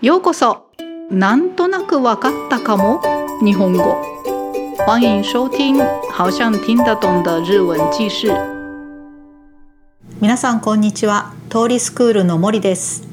ようこそ。なんとなくわかったかも？日本語。欢迎收听好像听得懂的日文記事。皆さんこんにちは。通りスクールの森です。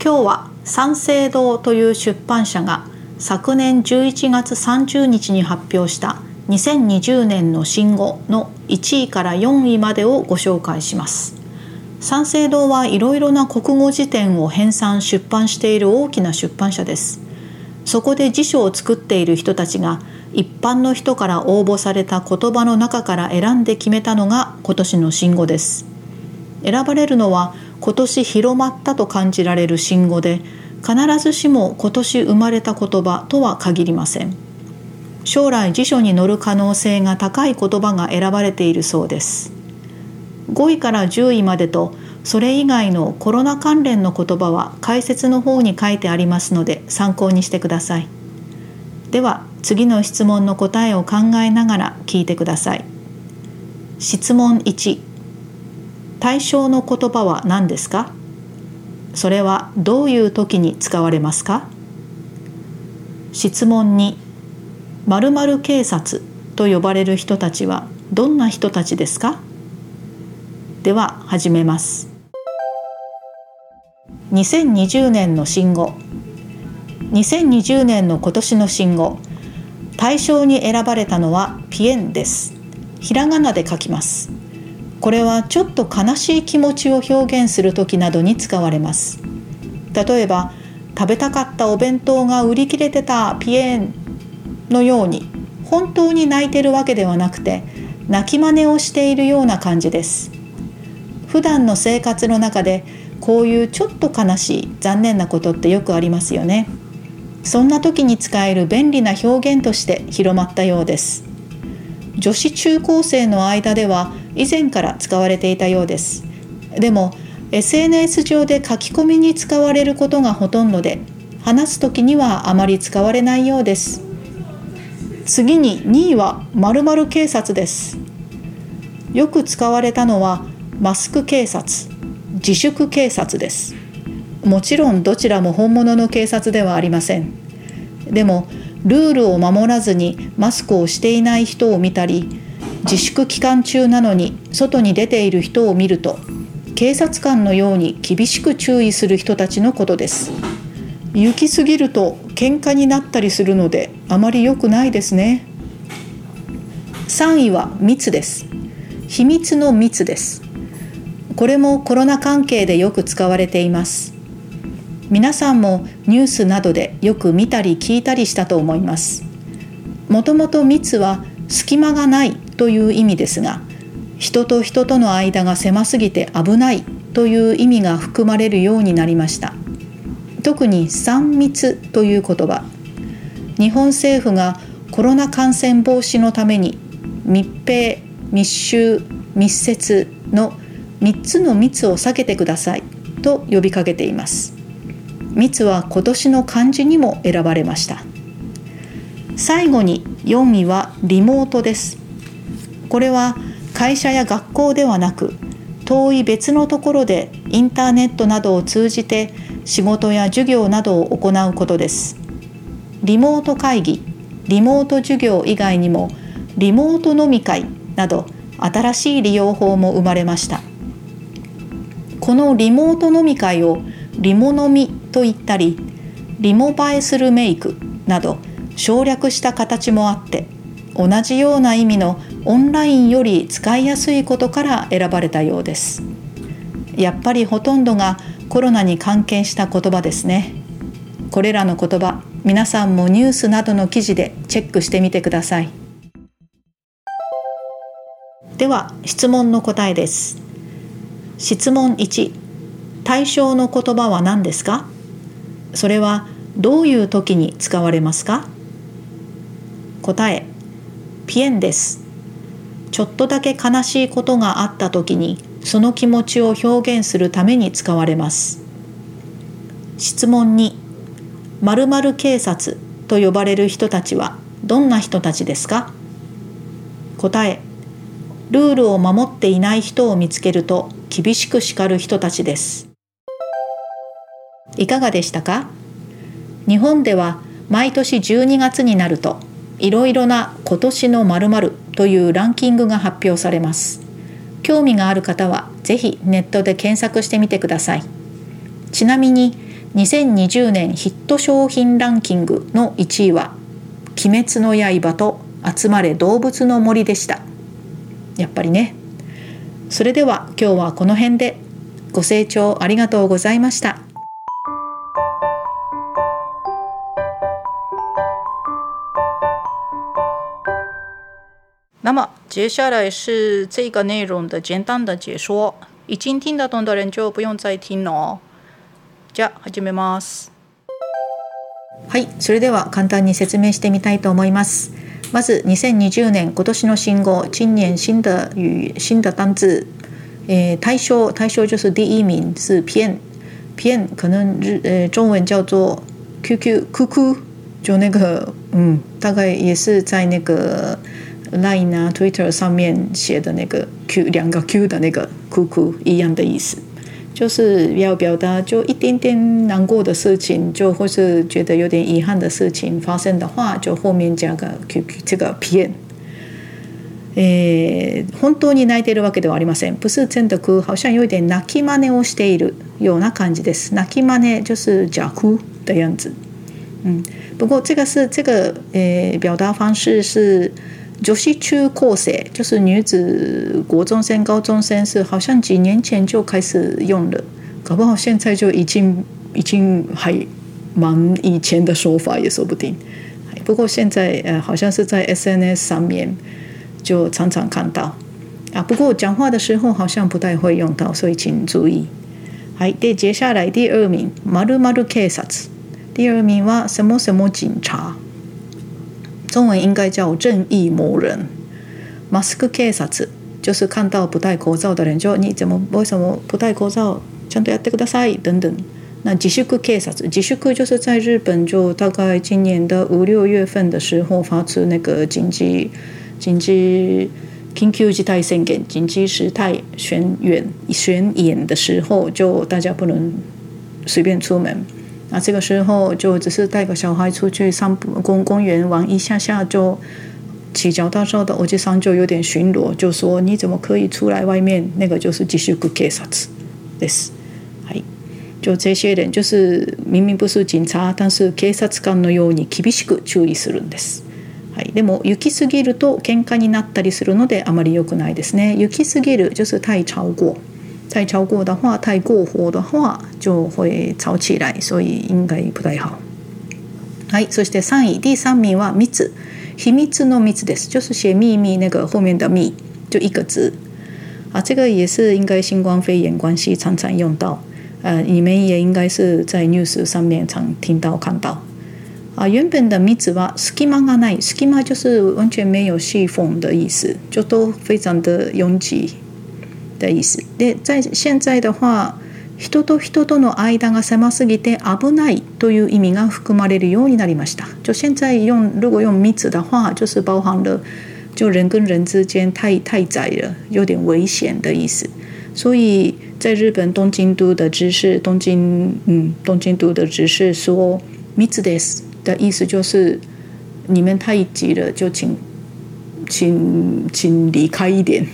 今日は三省堂という出版社が昨年11月30日に発表した2020年の新語の1位から4位までをご紹介します。三省堂はいろいろな国語辞典を編纂出版している大きな出版社です。そこで辞書を作っている人たちが一般の人から応募された言葉の中から選んで決めたのが今年の新語です。選ばれるのは今年広まったと感じられる新語で必ずしも今年生まれた言葉とは限りません。将来辞書に載る可能性が高い言葉が選ばれているそうです。5位から10位までとそれ以外のコロナ関連の言葉は解説の方に書いてありますので参考にしてください。では次の質問の答えを考えながら聞いてください。質問1対象の言葉は何ですか？それはどういう時に使われますか？質問2〇〇警察と呼ばれる人たちはどんな人たちですか？では始めます。2020年の新語。2020年の今年の新語。対象に選ばれたのはピエンです。ひらがなで書きます。これはちょっと悲しい気持ちを表現する時などに使われます。例えば食べたかったお弁当が売り切れてたピエンのように本当に泣いてるわけではなくて泣き真似をしているような感じです。普段の生活の中でこういうちょっと悲しい残念なことってよくありますよね。そんな時に使える便利な表現として広まったようです。女子中高生の間では以前から使われていたようです。でも SNS 上で書き込みに使われることがほとんどで話す時にはあまり使われないようです。次に2位は〇〇警察です。よく使われたのはマスク警察自粛警察です。もちろんどちらも本物の警察ではありません。でもルールを守らずにマスクをしていない人を見たり自粛期間中なのに外に出ている人を見ると警察官のように厳しく注意する人たちのことです。行き過ぎると喧嘩になったりするのであまり良くないですね。3位は密です。秘密の密です。これもコロナ関係でよく使われています。皆さんもニュースなどでよく見たり聞いたりしたと思います。もともと密は隙間がないという意味ですが人と人との間が狭すぎて危ないという意味が含まれるようになりました。特に3密という言葉。日本政府がコロナ感染防止のために密閉密集密接の3つの密を避けてくださいと呼びかけています。密は今年の漢字にも選ばれました。最後に4位はリモートです。これは会社や学校ではなく遠い別のところでインターネットなどを通じて仕事や授業などを行うことです。リモート会議リモート授業以外にもリモート飲み会など新しい利用法も生まれました。このリモート飲み会をリモ飲みと言ったりリモ映えするメイクなど省略した形もあって同じような意味のオンラインより使いやすいことから選ばれたようです。やっぱりほとんどがコロナに関係した言葉ですね。これらの言葉皆さんもニュースなどの記事でチェックしてみてください。では質問の答えです。質問1対象の言葉は何ですか？それはどういう時に使われますか？答えピエンです。ちょっとだけ悲しいことがあった時にその気持ちを表現するために使われます。質問2〇〇警察と呼ばれる人たちはどんな人たちですか？答え。ルールを守っていない人を見つけると厳しく叱る人たちです。いかがでしたか？日本では毎年12月になるといろいろな今年の〇〇というランキングが発表されます。興味がある方はぜひネットで検索してみてください。ちなみに2020年ヒット商品ランキングの1位は「鬼滅の刃」と「集まれ動物の森」でした。やっぱりね。それでは今日はこの辺でご清聴ありがとうございました。那么接下来是这个内容的简单的解说，已经听得懂的人就不用再听了哦。じゃあ始めます。はい、それでは簡単に説明してみたいと思います。まず2020年今年の新語、今年新的语新的单字，诶，対象対象就是第一名是偏偏，可能日呃中文叫做 QQ 哭哭，就那个嗯，大概也是在那个。Line 啊，Twitter 上面写的那个 Q 两个 Q 的那个哭哭一样的意思，就是要表达就一点点难过的事情，就或是觉得有点遗憾的事情发生的话，就后面加个 QQ 这个片。えー、本当に泣いているわけではありません。不是真的哭，好像有点泣き真似をしているような感じです。泣き真似就是假哭的样子。嗯，不过这个是这个呃表达方式是。 女子中高生就是女子国中生、高中生，是好像几年前就开始用了，搞不好现在就已经已经还蛮以前的说法也说不定。不过现在呃，好像是在 SNS 上面就常常看到啊。不过讲话的时候好像不太会用到，所以请注意。好，で接下来第二名，まるまる警察。第二名は什么什么警察。 中文应该叫正义魔人。マスク警察就是看到不戴口罩的人就你怎么为什么不戴口罩？ちゃんとやってください等等。那自粛警察，自粛就是在日本就大概今年的五六月份的时候发出那个紧急紧急緊急事態宣言、紧急事态宣言宣言的时候，就大家不能随便出门。 那这个时候就只是带个小孩出去散步，公公园玩一下下，就骑脚踏车的欧吉桑就有点巡逻，就说你怎么可以出来外面？那个就是继续 good case です。はい。就这些人就是明明不是警察，但是警察官のように厳しく注意するんです。はい。でも行き過ぎると喧嘩になったりするのであまり良くないですね。行き過ぎる就是太超过。太超过的话，太过火的话，就会吵起来，所以应该不太好。はい、そして三位、第三名は密、秘密の密です。就是写秘密那个后面的密，就一个字。啊，这个也是应该新冠肺炎关系常常用到。呃，你们也应该是在 news 上面常听到看到。啊，原本的密は隙間がない，隙間就是完全没有细缝的意思，就都非常的拥挤。 的意思で在現在的話人と人との間が狭すぎて危ないという意味が含まれるようになりました。就现在用如果用密的话，就是包含了就人跟人之间太太窄了，有点危险的意思。所以在日本东京都的知事，东京嗯东京都的知事说密です的意思就是你们太挤了，就请请请离开一点。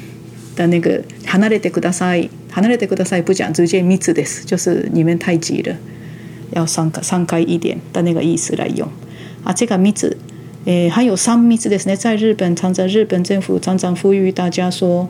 的那个離れてください，離れてください。不讲，直接密です，就是你们太急了，要散开散开一点的那个意思来用。啊，这个密，诶，还有三密ですね，在日本常常日本政府常常呼吁大家说，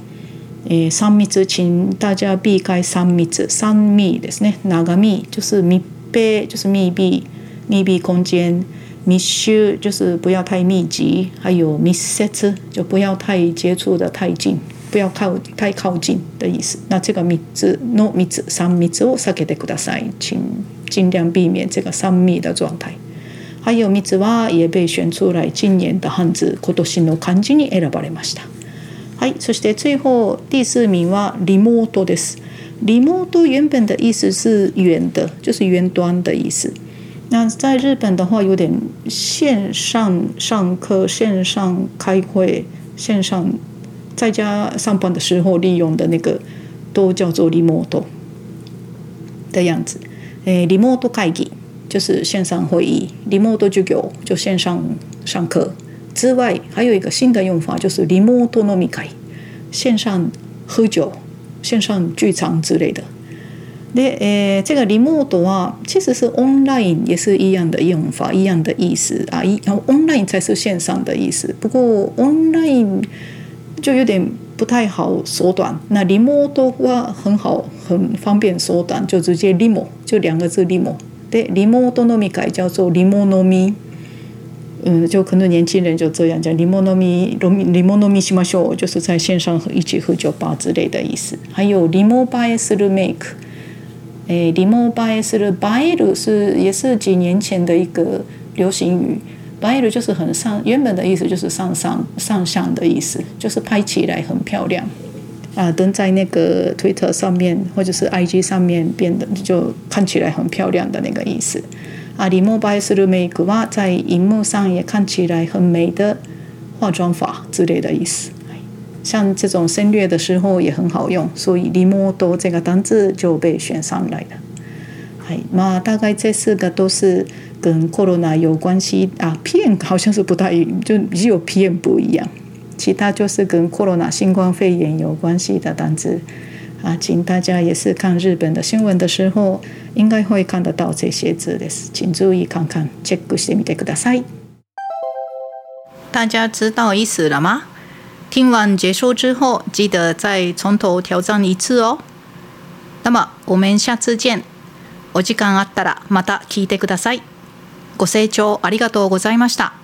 诶，三密，请大家避开三密，三密ですね，長密就是密閉，就是密闭密闭空间。密集就是不要太密集，还有密接就不要太接触的太近。不要靠太靠近的意思。那这个密字の密三密を避けてください，请尽量避免这个三密的状態。还有密は也被选出来今年的汉字今年の漢字に選ばれました。はい、そして最後第四名はリモートです。リモート原本的意思是远的，就是远端的意思。那在日本的话，有点线上上课、线上开会、线上在家上班的时候，利用的那个都叫做 “remote” 的样子。呃，“remote” 会议就是线上会议，“remote” 教育就线上上课。之外，还有一个新的用法，就是 “remote” 飲み会，线上喝酒、线上聚餐之类的。那呃，这个 “remote” 啊，其实是 “online” 也是一样的用法，一样的意思啊。一 “online” 才是线上的意思。不过 “online”。就有点不太好缩短。那 remote は很好，很方便缩短，就直接 remote 就两个字 remote。对，remote 飲み会叫做 remote 飲み。嗯，就可能年轻人就这样讲，remote 飲み、remote 飲みしましょう，就是在线上一起喝酒吧之类的意思。还有 remote 映えする make。诶，リモバエするバエル是也是几年前的一个流行语。 バエル就是很上，原本的意思就是上上上相的意思，就是拍起来很漂亮啊，登在那个 Twitter 上面或者是 IG 上面变得就看起来很漂亮的那个意思啊。リモバエするメイクは在荧幕上也看起来很美的化妆法之类的意思。像这种省略的时候也很好用，所以リモート这个单字就被选上来了。 はい、まあ大概这四个都是跟 corona 有关系啊，PM 好像是不太就只有 PM 不一样，其他就是跟 corona 新冠肺炎有关系的单字啊，请大家也是看日本的新闻的时候，应该会看得到这些字です，请注意看看，チェックしてみてください。大家知道意思了吗？听完结束之后，记得再从头挑战一次哦。那么我们下次见。 お時間あったらまた聞いてください。ご清聴ありがとうございました。